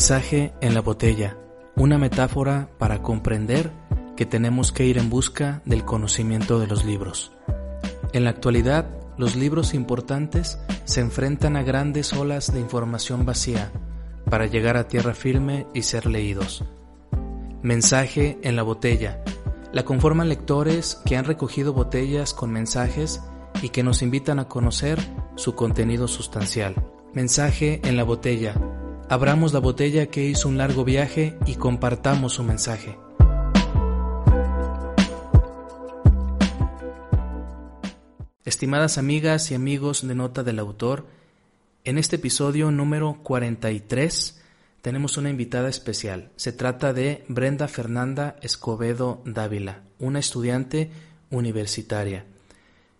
Mensaje en la botella, una metáfora para comprender que tenemos que ir en busca del conocimiento de los libros. En la actualidad, los libros importantes se enfrentan a grandes olas de información vacía para llegar a tierra firme y ser leídos. Mensaje en la botella. La conforman lectores que han recogido botellas con mensajes y que nos invitan a conocer su contenido sustancial. Mensaje en la botella abramos la botella que hizo un largo viaje y compartamos su mensaje. Estimadas amigas y amigos de Nota del Autor, en este episodio número 43 tenemos una invitada especial. Se trata de Brenda Fernanda Escobedo Dávila, una estudiante universitaria.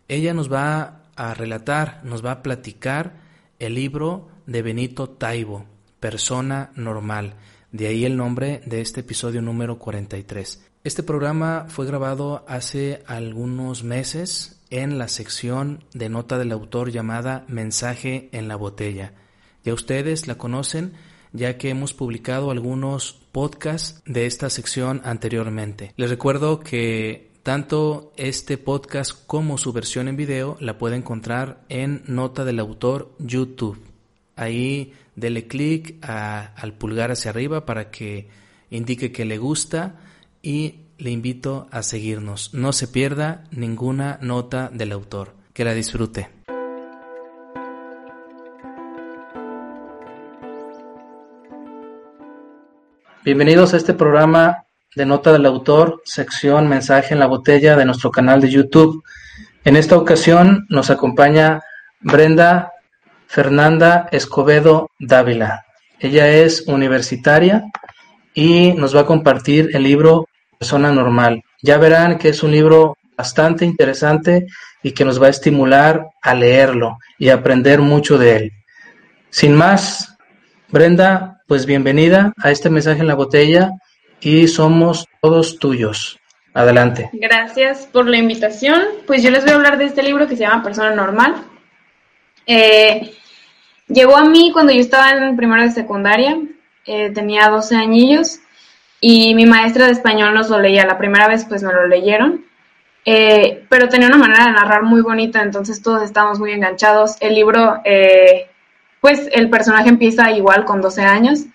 Ella nos va a relatar, nos va a platicar el libro de Benito Taibo, persona normal. De ahí el nombre de este episodio número 43. Este programa fue grabado hace algunos meses en la sección de nota del autor llamada Mensaje en la botella. Ya ustedes la conocen ya que hemos publicado algunos podcasts de esta sección anteriormente. Les recuerdo que tanto este podcast como su versión en video la puede encontrar en Nota del Autor YouTube. Ahí dele clic al pulgar hacia arriba para que indique que le gusta y le invito a seguirnos. No se pierda ninguna nota del autor. Que la disfrute. Bienvenidos a este programa de Nota del Autor, sección Mensaje en la Botella de nuestro canal de YouTube. En esta ocasión nos acompaña Brenda Fernanda Escobedo Dávila. Ella es universitaria y nos va a compartir el libro Persona Normal. Ya verán que es un libro bastante interesante y que nos va a estimular a leerlo y aprender mucho de él. Sin más, Brenda, pues bienvenida a este mensaje en la botella y somos todos tuyos. Adelante. Gracias por la invitación. Pues yo les voy a hablar de este libro que se llama Persona Normal. Eh, Llegó a mí cuando yo estaba en primero de secundaria, eh, tenía 12 añillos y mi maestra de español nos lo leía. La primera vez pues me lo leyeron, eh, pero tenía una manera de narrar muy bonita, entonces todos estábamos muy enganchados. El libro, eh, pues el personaje empieza igual con 12 años,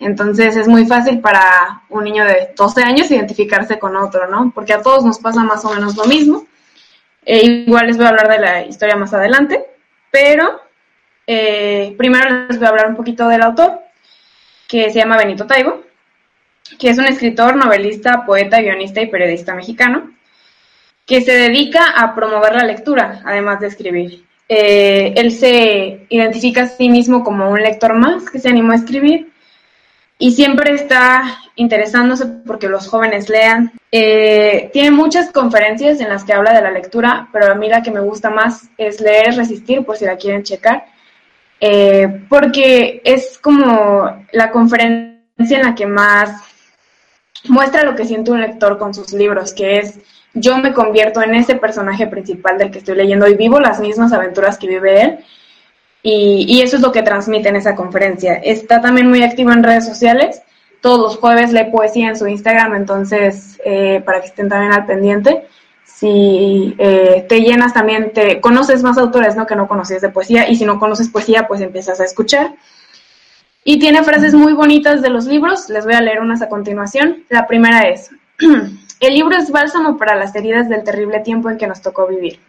entonces es muy fácil para un niño de 12 años identificarse con otro, ¿no? Porque a todos nos pasa más o menos lo mismo. igual les voy a hablar de la historia más adelante, pero eh, primero les voy a hablar un poquito del autor, que se llama Benito Taibo, que es un escritor, novelista, poeta, guionista y periodista mexicano, que se dedica a promover la lectura, además de escribir. Eh, él se identifica a sí mismo como un lector más que se animó a escribir y siempre está interesándose porque los jóvenes lean. Eh, tiene muchas conferencias en las que habla de la lectura, pero a mí la que me gusta más es leer, resistir, por si la quieren checar. Eh, porque es como la conferencia en la que más muestra lo que siente un lector con sus libros, que es yo me convierto en ese personaje principal del que estoy leyendo y vivo las mismas aventuras que vive él. Y, eso es lo que transmite en esa conferencia. Está también muy activo en redes sociales. Todos los jueves lee poesía en su Instagram, entonces eh, para que estén también al pendiente si eh, te llenas también, te conoces más autores ¿no? que no conocías de poesía y si no conoces poesía, pues empiezas a escuchar. Y tiene frases muy bonitas de los libros, les voy a leer unas a continuación. La primera es, el libro es bálsamo para las heridas del terrible tiempo en que nos tocó vivir.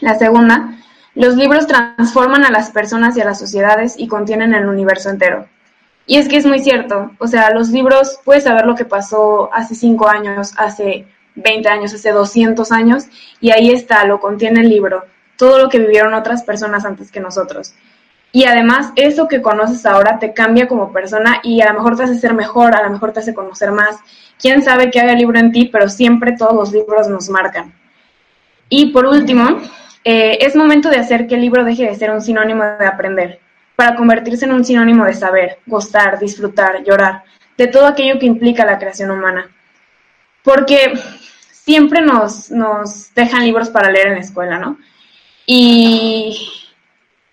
La segunda, Los libros transforman a las personas y a las sociedades y contienen el universo entero. Y es que es muy cierto, o sea, los libros, puedes saber lo que pasó hace cinco años, hace 20 años, hace 200 años, y ahí está, lo contiene el libro, todo lo que vivieron otras personas antes que nosotros. Y además, eso que conoces ahora te cambia como persona y a lo mejor te hace ser mejor, a lo mejor te hace conocer más. Quién sabe qué haga el libro en ti, pero siempre todos los libros nos marcan. Y por último, eh, es momento de hacer que el libro deje de ser un sinónimo de aprender para convertirse en un sinónimo de saber, gustar, disfrutar, llorar, de todo aquello que implica la creación humana. Porque siempre nos, nos dejan libros para leer en la escuela, ¿no? Y,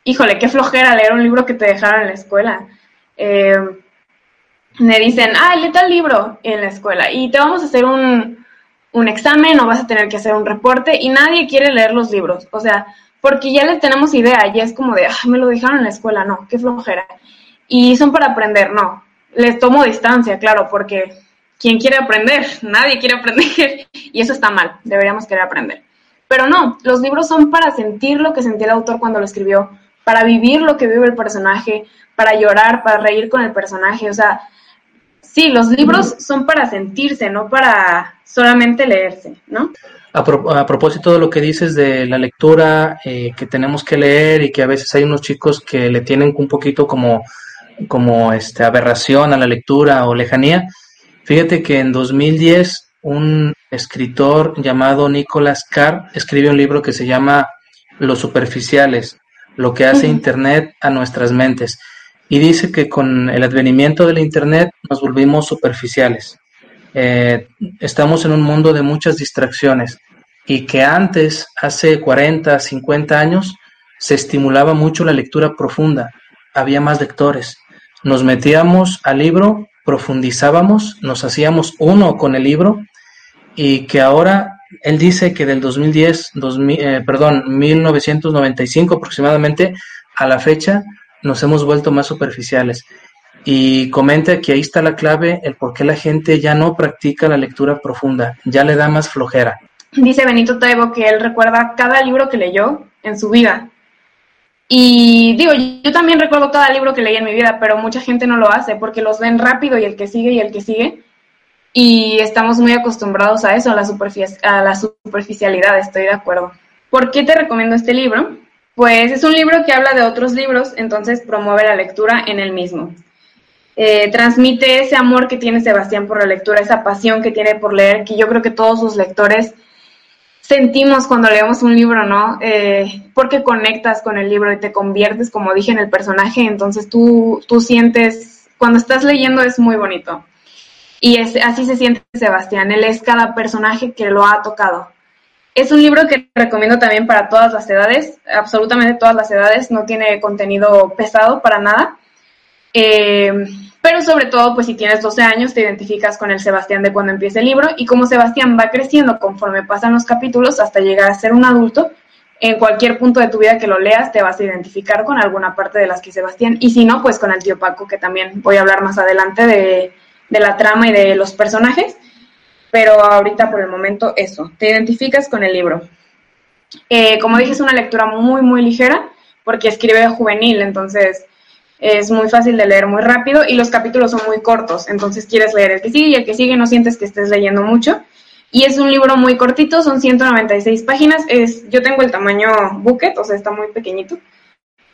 híjole, qué flojera leer un libro que te dejaron en la escuela. Eh, me dicen, ah, lee tal libro en la escuela y te vamos a hacer un, un examen o vas a tener que hacer un reporte y nadie quiere leer los libros. O sea, porque ya les tenemos idea, ya es como de, ah, me lo dejaron en la escuela, no, qué flojera. Y son para aprender, no. Les tomo distancia, claro, porque ¿quién quiere aprender? Nadie quiere aprender y eso está mal, deberíamos querer aprender. Pero no, los libros son para sentir lo que sentía el autor cuando lo escribió, para vivir lo que vive el personaje, para llorar, para reír con el personaje, o sea, sí, los libros son para sentirse, no para solamente leerse, ¿no? A, propósito de lo que dices de la lectura eh, que tenemos que leer y que a veces hay unos chicos que le tienen un poquito como, como este, aberración a la lectura o lejanía, fíjate que en 2010 un escritor llamado Nicholas Carr escribe un libro que se llama Los superficiales, lo que hace Internet a nuestras mentes. Y dice que con el advenimiento del Internet nos volvimos superficiales. Eh, estamos en un mundo de muchas distracciones y que antes, hace 40, 50 años, se estimulaba mucho la lectura profunda, había más lectores. Nos metíamos al libro, profundizábamos, nos hacíamos uno con el libro y que ahora él dice que del 2010, 2000, eh, perdón, 1995 aproximadamente a la fecha nos hemos vuelto más superficiales y comenta que ahí está la clave, el por qué la gente ya no practica la lectura profunda, ya le da más flojera. Dice Benito Taibo que él recuerda cada libro que leyó en su vida. Y digo, yo también recuerdo cada libro que leí en mi vida, pero mucha gente no lo hace porque los ven rápido y el que sigue y el que sigue. Y estamos muy acostumbrados a eso, a la, a la superficialidad, estoy de acuerdo. ¿Por qué te recomiendo este libro? Pues es un libro que habla de otros libros, entonces promueve la lectura en el mismo. Eh, transmite ese amor que tiene Sebastián por la lectura, esa pasión que tiene por leer, que yo creo que todos sus lectores sentimos cuando leemos un libro, ¿no? Eh, porque conectas con el libro y te conviertes, como dije, en el personaje, entonces tú, tú sientes, cuando estás leyendo es muy bonito. Y es, así se siente Sebastián, él es cada personaje que lo ha tocado. Es un libro que recomiendo también para todas las edades, absolutamente todas las edades, no tiene contenido pesado para nada. Eh, pero sobre todo, pues si tienes 12 años, te identificas con el Sebastián de cuando empieza el libro y como Sebastián va creciendo conforme pasan los capítulos hasta llegar a ser un adulto, en cualquier punto de tu vida que lo leas te vas a identificar con alguna parte de las que Sebastián, y si no, pues con el tío Paco, que también voy a hablar más adelante de, la trama y de los personajes, pero ahorita por el momento eso, te identificas con el libro. Eh, como dije, es una lectura muy, muy ligera, porque escribe juvenil, entonces es muy fácil de leer muy rápido y los capítulos son muy cortos, entonces quieres leer el que sigue y el que sigue no sientes que estés leyendo mucho. Y es un libro muy cortito, son 196 páginas, es, yo tengo el tamaño bucket, o sea, está muy pequeñito,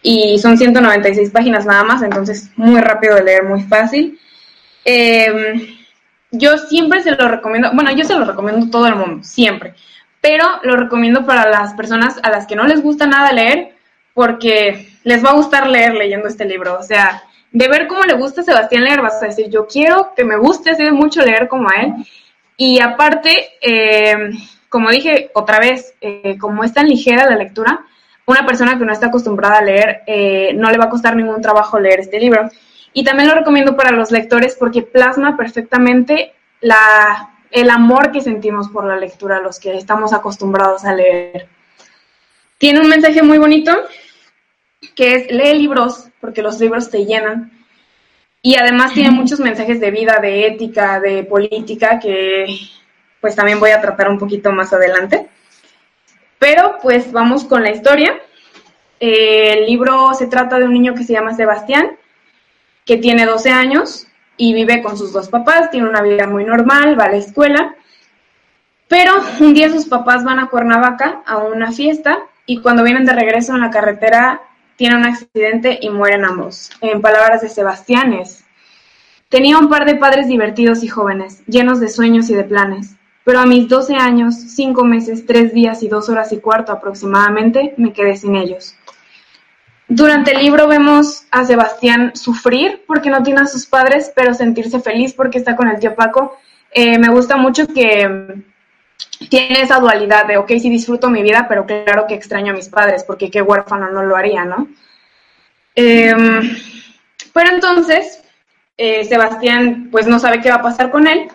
y son 196 páginas nada más, entonces muy rápido de leer, muy fácil. Em, yo siempre se lo recomiendo, bueno, yo se lo recomiendo todo el mundo, siempre, pero lo recomiendo para las personas a las que no les gusta nada leer, porque les va a gustar leer leyendo este libro. O sea, de ver cómo le gusta a Sebastián leer, vas a decir, yo quiero que me guste así de mucho leer como a él. Y aparte, eh, como dije otra vez, eh, como es tan ligera la lectura, una persona que no está acostumbrada a leer, eh, no le va a costar ningún trabajo leer este libro. Y también lo recomiendo para los lectores porque plasma perfectamente la, el amor que sentimos por la lectura, los que estamos acostumbrados a leer. Tiene un mensaje muy bonito que es lee libros, porque los libros te llenan. Y además tiene muchos mensajes de vida, de ética, de política, que pues también voy a tratar un poquito más adelante. Pero pues vamos con la historia. Eh, el libro se trata de un niño que se llama Sebastián, que tiene 12 años y vive con sus dos papás, tiene una vida muy normal, va a la escuela, pero un día sus papás van a Cuernavaca a una fiesta y cuando vienen de regreso en la carretera tienen un accidente y mueren ambos. En palabras de Sebastián es, tenía un par de padres divertidos y jóvenes, llenos de sueños y de planes, pero a mis 12 años, 5 meses, 3 días y 2 horas y cuarto aproximadamente, me quedé sin ellos. Durante el libro vemos a Sebastián sufrir porque no tiene a sus padres, pero sentirse feliz porque está con el tío Paco. Eh, me gusta mucho que tiene esa dualidad de, ok, sí disfruto mi vida, pero claro que extraño a mis padres, porque qué huérfano no lo haría, ¿no? Em, pero entonces, eh, Sebastián pues no sabe qué va a pasar con él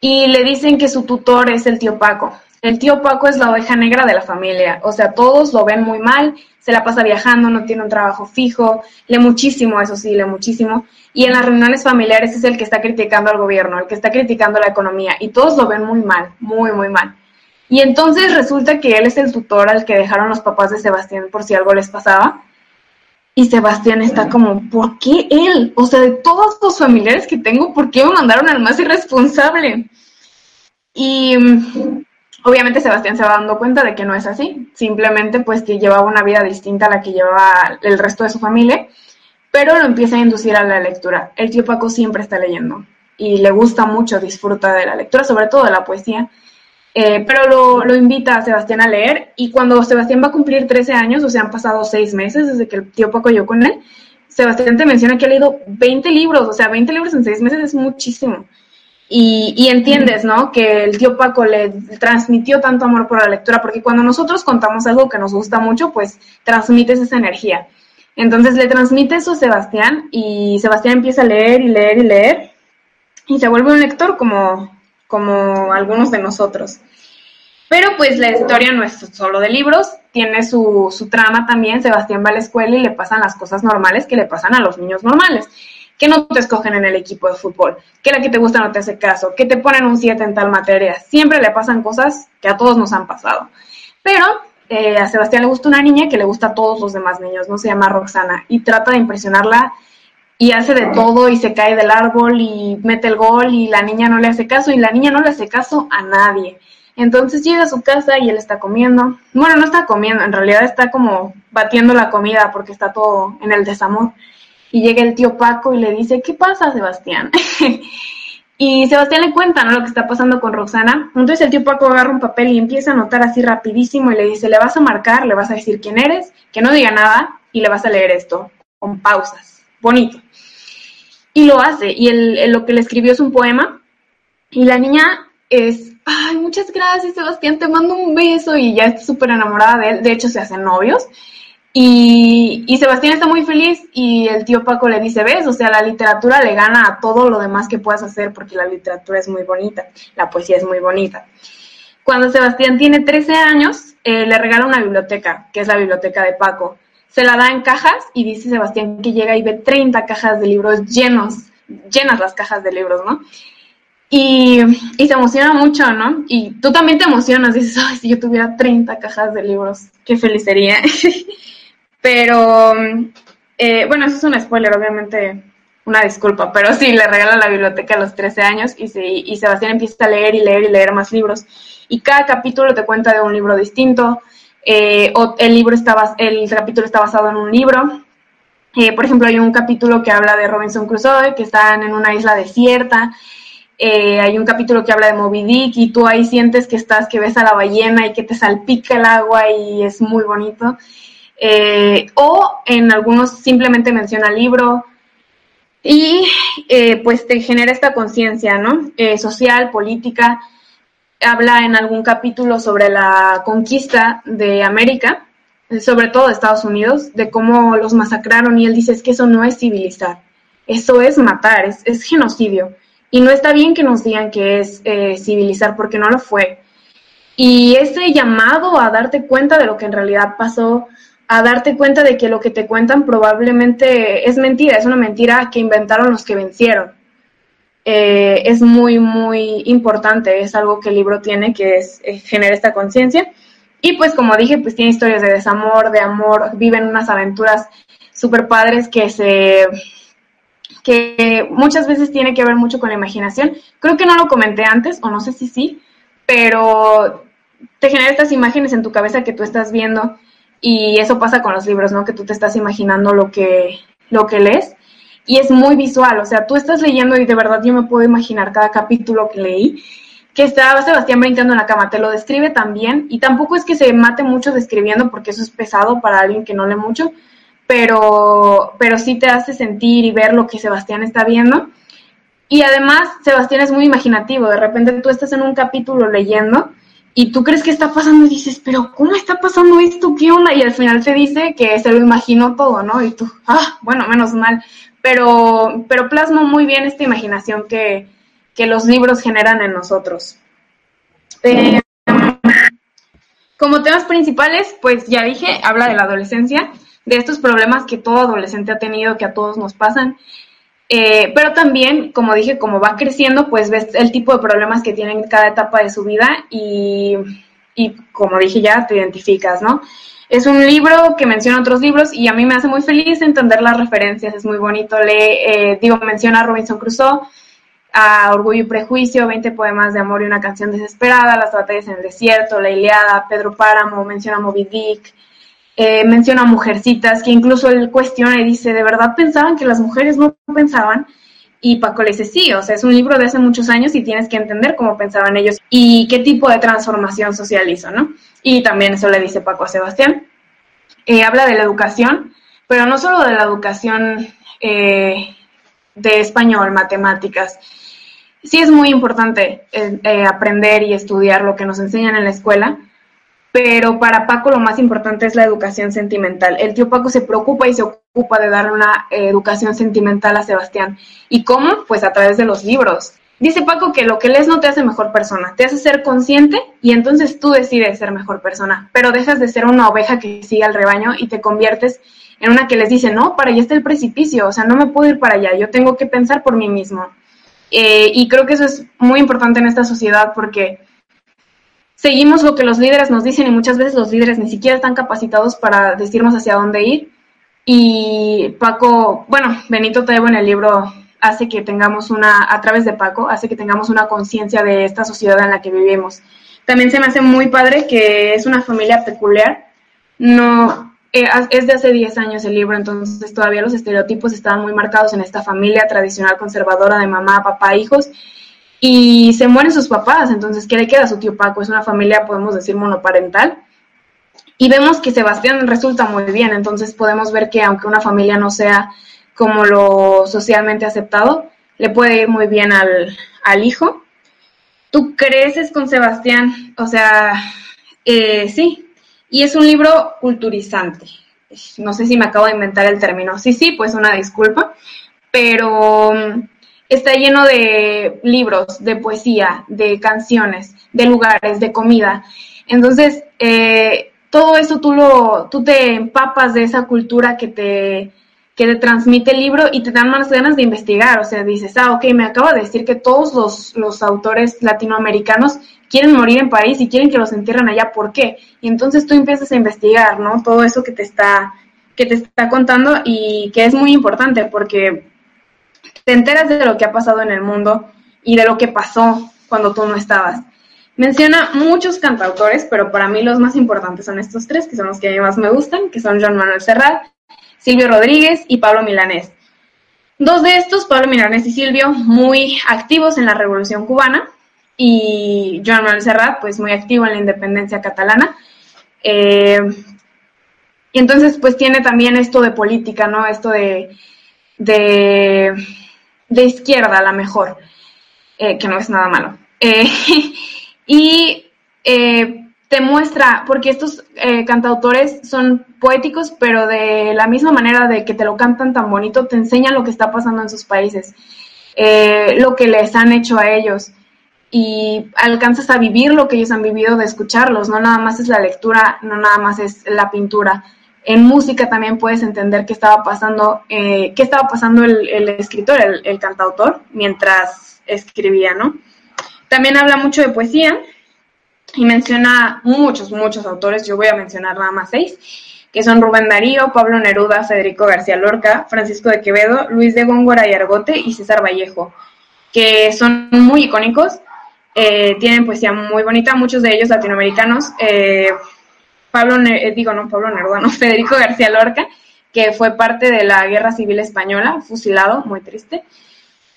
y le dicen que su tutor es el tío Paco. El tío Paco es la oveja negra de la familia, o sea, todos lo ven muy mal, se la pasa viajando, no tiene un trabajo fijo, lee muchísimo, eso sí, lee muchísimo, y en las reuniones familiares es el que está criticando al gobierno, el que está criticando la economía, y todos lo ven muy mal, muy, muy mal. Y entonces resulta que él es el tutor al que dejaron los papás de Sebastián por si algo les pasaba. Y Sebastián está como, ¿por qué él? O sea, de todos los familiares que tengo, ¿por qué me mandaron al más irresponsable? Y Obviamente Sebastián se va dando cuenta de que no es así, simplemente pues que llevaba una vida distinta a la que llevaba el resto de su familia, pero lo empieza a inducir a la lectura. El tío Paco siempre está leyendo y le gusta mucho, disfruta de la lectura, sobre todo de la poesía, eh, pero lo, lo, invita a Sebastián a leer y cuando Sebastián va a cumplir 13 años, o sea, han pasado 6 meses desde que el tío Paco llegó con él, Sebastián te menciona que ha leído 20 libros, o sea, 20 libros en 6 meses es muchísimo. Y, entiendes, ¿no? Que el tío Paco le transmitió tanto amor por la lectura, porque cuando nosotros contamos algo que nos gusta mucho, pues transmites esa energía. Entonces le transmite eso a Sebastián y Sebastián empieza a leer y leer y leer y se vuelve un lector como, como algunos de nosotros. Pero pues la historia no es solo de libros, tiene su, su trama también. Sebastián va a la escuela y le pasan las cosas normales que le pasan a los niños normales que no te escogen en el equipo de fútbol, que la que te gusta no te hace caso, que te ponen un 7 en tal materia. Siempre le pasan cosas que a todos nos han pasado. Pero eh, a Sebastián le gusta una niña que le gusta a todos los demás niños, no se llama Roxana, y trata de impresionarla y hace de todo y se cae del árbol y mete el gol y la niña no le hace caso y la niña no le hace caso a nadie. Entonces llega a su casa y él está comiendo. Bueno, no está comiendo, en realidad está como batiendo la comida porque está todo en el desamor. Y llega el tío Paco y le dice, ¿qué pasa, Sebastián? y Sebastián le cuenta ¿no? lo que está pasando con Roxana. Entonces el tío Paco agarra un papel y empieza a anotar así rapidísimo y le dice, le vas a marcar, le vas a decir quién eres, que no diga nada y le vas a leer esto con pausas. Bonito. Y lo hace. Y él, lo que le escribió es un poema. Y la niña es, ay, muchas gracias, Sebastián, te mando un beso. Y ya está súper enamorada de él. De hecho, se hacen novios. Y, Sebastián está muy feliz y el tío Paco le dice, ves, o sea, la literatura le gana a todo lo demás que puedas hacer porque la literatura es muy bonita, la poesía es muy bonita. Cuando Sebastián tiene 13 años, eh, le regala una biblioteca, que es la biblioteca de Paco. Se la da en cajas y dice Sebastián que llega y ve 30 cajas de libros llenos, llenas las cajas de libros, ¿no? Y, se emociona mucho, ¿no? Y tú también te emocionas, dices, ay, si yo tuviera 30 cajas de libros, qué feliz sería. Pero, eh, bueno, eso es un spoiler, obviamente, una disculpa, pero sí, le regala la biblioteca a los 13 años y, y Sebastián empieza a leer y leer y leer más libros. Y cada capítulo te cuenta de un libro distinto. Eh, o el libro está, el capítulo está basado en un libro. Eh, por ejemplo, hay un capítulo que habla de Robinson Crusoe, que están en una isla desierta. hay un capítulo que habla de Moby Dick y tú ahí sientes que estás, que ves a la ballena y que te salpica el agua y es muy bonito. Eh, o en algunos simplemente menciona libro y eh, pues te genera esta conciencia, ¿no? Eh, social, política. Habla en algún capítulo sobre la conquista de América, sobre todo de Estados Unidos, de cómo los masacraron y él dice es que eso no es civilizar, eso es matar, es, es genocidio. Y no está bien que nos digan que es civilizar porque no lo fue. Y ese llamado a darte cuenta de lo que en realidad pasó, a darte cuenta de que lo que te cuentan probablemente es mentira, es una mentira que inventaron los que vencieron. Eh, es muy, muy importante, es algo que el libro tiene, que es, genera esta conciencia. Y pues como dije, pues tiene historias de desamor, de amor, viven unas aventuras súper padres que se que muchas veces tiene que ver mucho con la imaginación. Creo que no lo comenté antes, o no sé si sí, pero te genera estas imágenes en tu cabeza que tú estás viendo y eso pasa con los libros, ¿no? Que tú te estás imaginando lo que, lo que lees y es muy visual, o sea, tú estás leyendo y de verdad yo me puedo imaginar cada capítulo que leí, que estaba Sebastián brincando en la cama, te lo describe también y tampoco es que se mate mucho describiendo porque eso es pesado para alguien que no lee mucho, pero, pero sí te hace sentir y ver lo que Sebastián está viendo. Y además, Sebastián es muy imaginativo, de repente tú estás en un capítulo leyendo y tú crees que está pasando y dices, pero ¿cómo está pasando esto? ¿Qué onda? Y al final te dice que se lo imaginó todo, ¿no? Y tú, ah, bueno, menos mal. Pero, pero plasmo muy bien esta imaginación que, que los libros generan en nosotros. Eh, como temas principales, pues ya dije, habla de la adolescencia, de estos problemas que todo adolescente ha tenido, que a todos nos pasan. Eh, pero también, como dije, como va creciendo, pues ves el tipo de problemas que tienen en cada etapa de su vida y, y, como dije ya, te identificas, ¿no? Es un libro que menciona otros libros y a mí me hace muy feliz entender las referencias, es muy bonito. Le, eh, digo, menciona a Robinson Crusoe, a Orgullo y Prejuicio, 20 poemas de amor y una canción desesperada, Las batallas en el desierto, La Iliada, Pedro Páramo, menciona a Moby Dick, eh, menciona Mujercitas, que incluso él cuestiona y dice, ¿de verdad pensaban que las mujeres no pensaban? Y Paco le dice, sí, o sea, es un libro de hace muchos años y tienes que entender cómo pensaban ellos y qué tipo de transformación social hizo, ¿no? Y también eso le dice Paco a Sebastián. Eh, habla de la educación, pero no solo de la educación eh, de español, matemáticas. Sí es muy importante aprender y estudiar lo que nos enseñan en la escuela, pero para Paco lo más importante es la educación sentimental. El tío Paco se preocupa y se ocupa de dar una educación sentimental a Sebastián. ¿Y cómo? Pues a través de los libros. Dice Paco que lo que lees no te hace mejor persona, te hace ser consciente y entonces tú decides ser mejor persona, pero dejas de ser una oveja que sigue al rebaño y te conviertes en una que les dice, no, para allá está el precipicio, o sea, no me puedo ir para allá, yo tengo que pensar por mí mismo. Eh, y creo que eso es muy importante en esta sociedad porque seguimos lo que los líderes nos dicen y muchas veces los líderes ni siquiera están capacitados para decirnos hacia dónde ir. Y Paco, bueno, Benito Taibo en el libro hace que tengamos una, a través de Paco, hace que tengamos una conciencia de esta sociedad en la que vivimos. También se me hace muy padre que es una familia peculiar. No, eh, es de hace 10 años el libro, entonces todavía los estereotipos estaban muy marcados en esta familia tradicional conservadora de mamá, papá, hijos y se mueren sus papás, entonces, ¿qué le queda a su tío Paco? Es una familia, podemos decir, monoparental. Y vemos que Sebastián resulta muy bien, entonces podemos ver que aunque una familia no sea como lo socialmente aceptado, le puede ir muy bien al, hijo. Tú creces con Sebastián, o sea, eh, sí, y es un libro culturizante. No sé si me acabo de inventar el término. Sí, sí, pues una disculpa, pero está lleno de libros, de poesía, de canciones, de lugares, de comida. Entonces, eh, todo eso tú, lo, tú te empapas de esa cultura que te, que te transmite el libro y te dan más ganas de investigar. O sea, dices, ah, ok, me acaba de decir que todos los, los autores latinoamericanos quieren morir en París y quieren que los entierren allá. ¿Por qué? Y entonces tú empiezas a investigar, ¿no? Todo eso que te está, que te está contando y que es muy importante porque te enteras de lo que ha pasado en el mundo y de lo que pasó cuando tú no estabas. Menciona muchos cantautores, pero para mí los más importantes son estos tres, que son los que a mí más me gustan, que son Joan Manuel Serrat, Silvio Rodríguez y Pablo Milanés. Dos de estos, Pablo Milanés y Silvio, muy activos en la Revolución Cubana y Joan Manuel Serrat, pues muy activo en la independencia catalana. Eh, y entonces, pues tiene también esto de política, ¿no? Esto de de izquierda a la mejor, eh, que no es nada malo. Eh, y eh, te muestra, porque estos cantautores son poéticos, pero de la misma manera de que te lo cantan tan bonito, te enseñan lo que está pasando en sus países, lo que les han hecho a ellos. Y alcanzas a vivir lo que ellos han vivido de escucharlos, no nada más es la lectura, no nada más es la pintura en música también puedes entender qué estaba pasando, eh, qué estaba pasando el, escritor, el, cantautor, mientras escribía, ¿no? También habla mucho de poesía y menciona muchos, muchos autores, yo voy a mencionar nada más seis, que son Rubén Darío, Pablo Neruda, Federico García Lorca, Francisco de Quevedo, Luis de Góngora y Argote y César Vallejo, que son muy icónicos, eh, tienen poesía muy bonita, muchos de ellos latinoamericanos. Eh, Pablo, eh, digo, no, Pablo Neruda, no, Federico García Lorca, que fue parte de la Guerra Civil Española, fusilado, muy triste.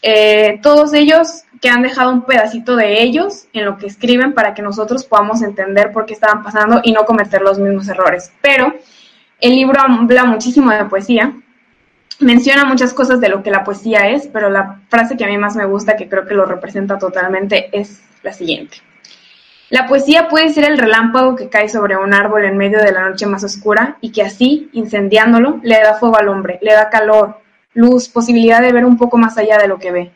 Eh, todos ellos que han dejado un pedacito de ellos en lo que escriben para que nosotros podamos entender por qué estaban pasando y no cometer los mismos errores. Pero el libro habla muchísimo de poesía, menciona muchas cosas de lo que la poesía es, pero la frase que a mí más me gusta, que creo que lo representa totalmente, es la siguiente. La poesía puede ser el relámpago que cae sobre un árbol en medio de la noche más oscura y que así, incendiándolo, le da fuego al hombre, le da calor, luz, posibilidad de ver un poco más allá de lo que ve.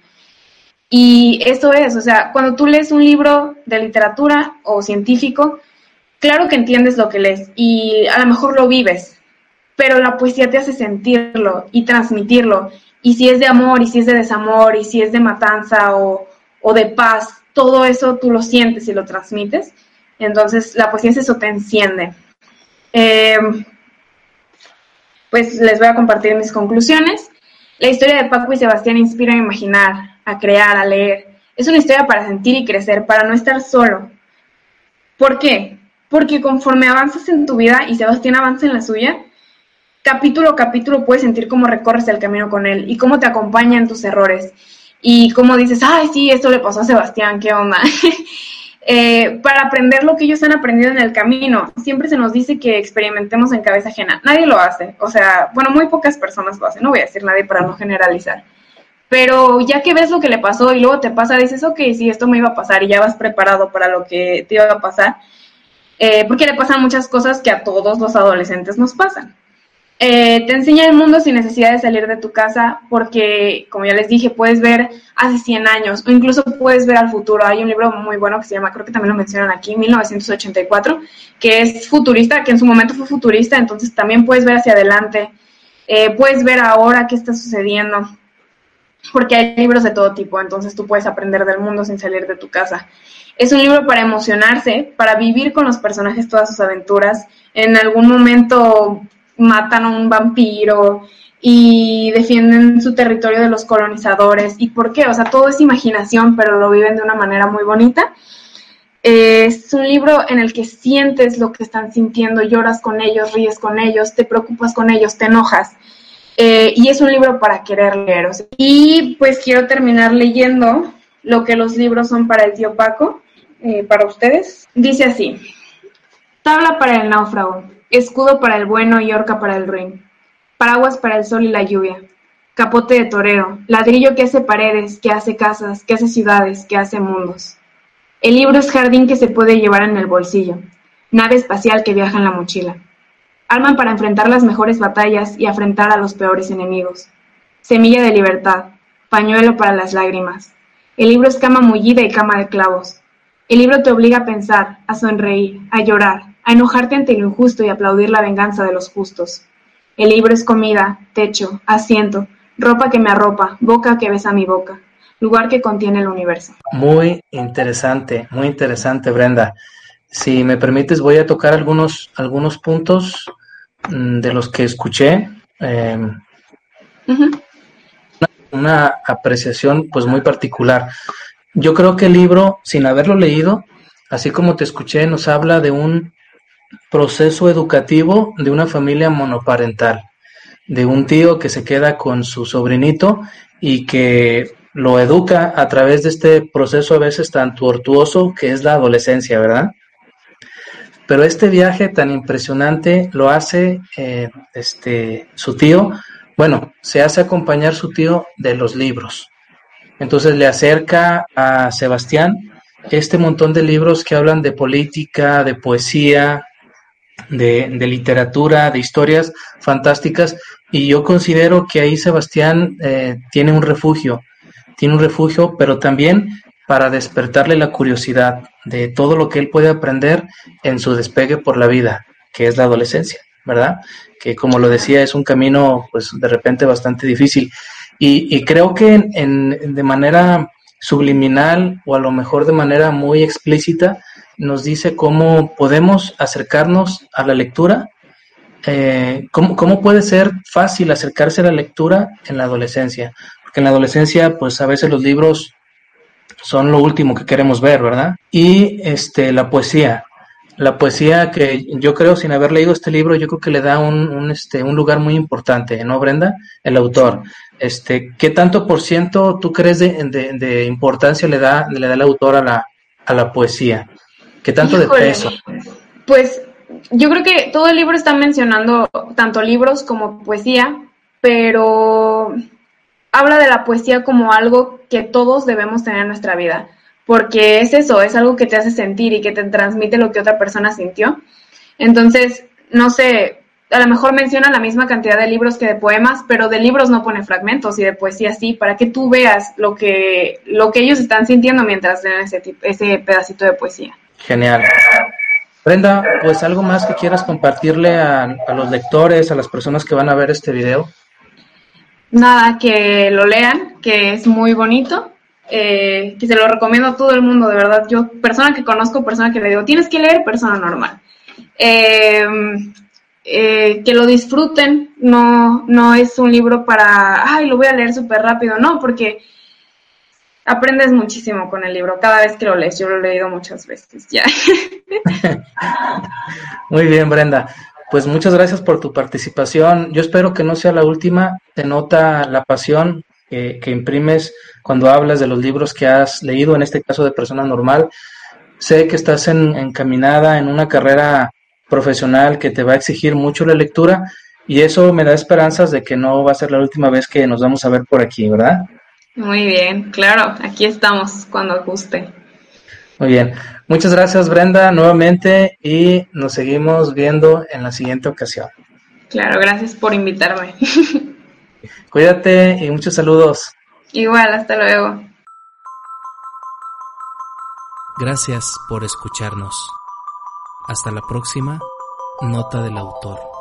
Y eso es, o sea, cuando tú lees un libro de literatura o científico, claro que entiendes lo que lees y a lo mejor lo vives, pero la poesía te hace sentirlo y transmitirlo. Y si es de amor y si es de desamor y si es de matanza o, o de paz, todo eso tú lo sientes y lo transmites. Entonces, la poesía es eso, te enciende. Eh, pues les voy a compartir mis conclusiones. La historia de Paco y Sebastián inspira a imaginar, a crear, a leer. Es una historia para sentir y crecer, para no estar solo. ¿Por qué? Porque conforme avanzas en tu vida y Sebastián avanza en la suya, capítulo a capítulo puedes sentir cómo recorres el camino con él y cómo te acompaña en tus errores y cómo dices, ay, sí, esto le pasó a Sebastián, qué onda. eh, para aprender lo que ellos han aprendido en el camino. Siempre se nos dice que experimentemos en cabeza ajena. Nadie lo hace. O sea, bueno, muy pocas personas lo hacen. No voy a decir nadie para no generalizar. Pero ya que ves lo que le pasó y luego te pasa, dices, ok, sí, esto me iba a pasar y ya vas preparado para lo que te iba a pasar. Eh, porque le pasan muchas cosas que a todos los adolescentes nos pasan. Eh, te enseña el mundo sin necesidad de salir de tu casa porque, como ya les dije, puedes ver hace 100 años o incluso puedes ver al futuro. Hay un libro muy bueno que se llama, creo que también lo mencionan aquí, 1984, que es futurista, que en su momento fue futurista, entonces también puedes ver hacia adelante, eh, puedes ver ahora qué está sucediendo, porque hay libros de todo tipo, entonces tú puedes aprender del mundo sin salir de tu casa. Es un libro para emocionarse, para vivir con los personajes todas sus aventuras. En algún momento matan a un vampiro y defienden su territorio de los colonizadores. ¿Y por qué? O sea, todo es imaginación, pero lo viven de una manera muy bonita. Es un libro en el que sientes lo que están sintiendo, lloras con ellos, ríes con ellos, te preocupas con ellos, te enojas. Eh, y es un libro para querer leer. y pues quiero terminar leyendo lo que los libros son para el tío Paco, eh, para ustedes. Dice así, tabla para el náufrago escudo para el bueno y horca para el ruin, paraguas para el sol y la lluvia, capote de torero, ladrillo que hace paredes, que hace casas, que hace ciudades, que hace mundos. El libro es jardín que se puede llevar en el bolsillo, nave espacial que viaja en la mochila. Arma para enfrentar las mejores batallas y afrontar a los peores enemigos. Semilla de libertad, pañuelo para las lágrimas. El libro es cama mullida y cama de clavos. El libro te obliga a pensar, a sonreír, a llorar, a enojarte ante lo injusto y aplaudir la venganza de los justos. El libro es comida, techo, asiento, ropa que me arropa, boca que besa mi boca, lugar que contiene el universo. Muy interesante, muy interesante, Brenda. Si me permites, voy a tocar algunos, algunos puntos mm, de los que escuché. Em, una apreciación pues muy particular. Yo creo que el libro, sin haberlo leído, así como te escuché, nos habla de un proceso educativo de una familia monoparental, de un tío que se queda con su sobrinito y que lo educa a través de este proceso a veces tan tortuoso que es la adolescencia, ¿verdad? Pero este viaje tan impresionante lo hace eh, este, su tío, bueno, se hace acompañar su tío de los libros. Entonces le acerca a Sebastián este montón de libros que hablan de política, de poesía, de, literatura, de historias fantásticas, y yo considero que ahí Sebastián eh, tiene un refugio, tiene un refugio, pero también para despertarle la curiosidad de todo lo que él puede aprender en su despegue por la vida, que es la adolescencia, ¿verdad? Que como lo decía, es un camino, pues de repente bastante difícil. Y, creo que de manera subliminal o a lo mejor de manera muy explícita, nos dice cómo podemos acercarnos a la lectura. Eh, ¿cómo, ¿Cómo puede ser fácil acercarse a la lectura en la adolescencia? Porque en la adolescencia, pues a veces los libros son lo último que queremos ver, ¿verdad? Y este, la poesía. La poesía que yo creo, sin haber leído este libro, yo creo que le da un, este, un lugar muy importante, ¿no, Brenda? El autor. Este, ¿Qué tanto por ciento tú crees de, de, de importancia le da, le da el autor a la, a la poesía? ¿Qué tanto Híjole, de peso? Pues yo creo que todo el libro está mencionando tanto libros como poesía, pero habla de la poesía como algo que todos debemos tener en nuestra vida, porque es eso, es algo que te hace sentir y que te transmite lo que otra persona sintió. Entonces, no sé, a lo mejor menciona la misma cantidad de libros que de poemas, pero de libros no pone fragmentos y de poesía sí, para que tú veas lo que, lo que ellos están sintiendo mientras leen ese, ese pedacito de poesía. Genial. Brenda, pues algo más que quieras compartirle a, los lectores, a las personas que van a ver este video nada, que lo lean, que es muy bonito, eh, que se lo recomiendo a todo el mundo, de verdad. Yo, persona que conozco, persona que le digo, tienes que leer, persona normal. Eh, eh, que lo disfruten, no, no es un libro para, ay, lo voy a leer súper rápido, no, porque aprendes muchísimo con el libro cada vez que lo lees. Yo lo he leído muchas veces ya. Muy bien, Brenda. Pues muchas gracias por tu participación. Yo espero que no sea la última. Te nota la pasión que, que, imprimes cuando hablas de los libros que has leído, en este caso de persona normal. Sé que estás en, encaminada en una carrera profesional que te va a exigir mucho la lectura y eso me da esperanzas de que no va a ser la última vez que nos vamos a ver por aquí, ¿verdad? Muy bien, claro, aquí estamos cuando guste. Muy bien. Muchas gracias Brenda nuevamente y nos seguimos viendo en la siguiente ocasión. Claro, gracias por invitarme. Cuídate y muchos saludos. Igual, hasta luego. Gracias por escucharnos. Hasta la próxima, Nota del Autor.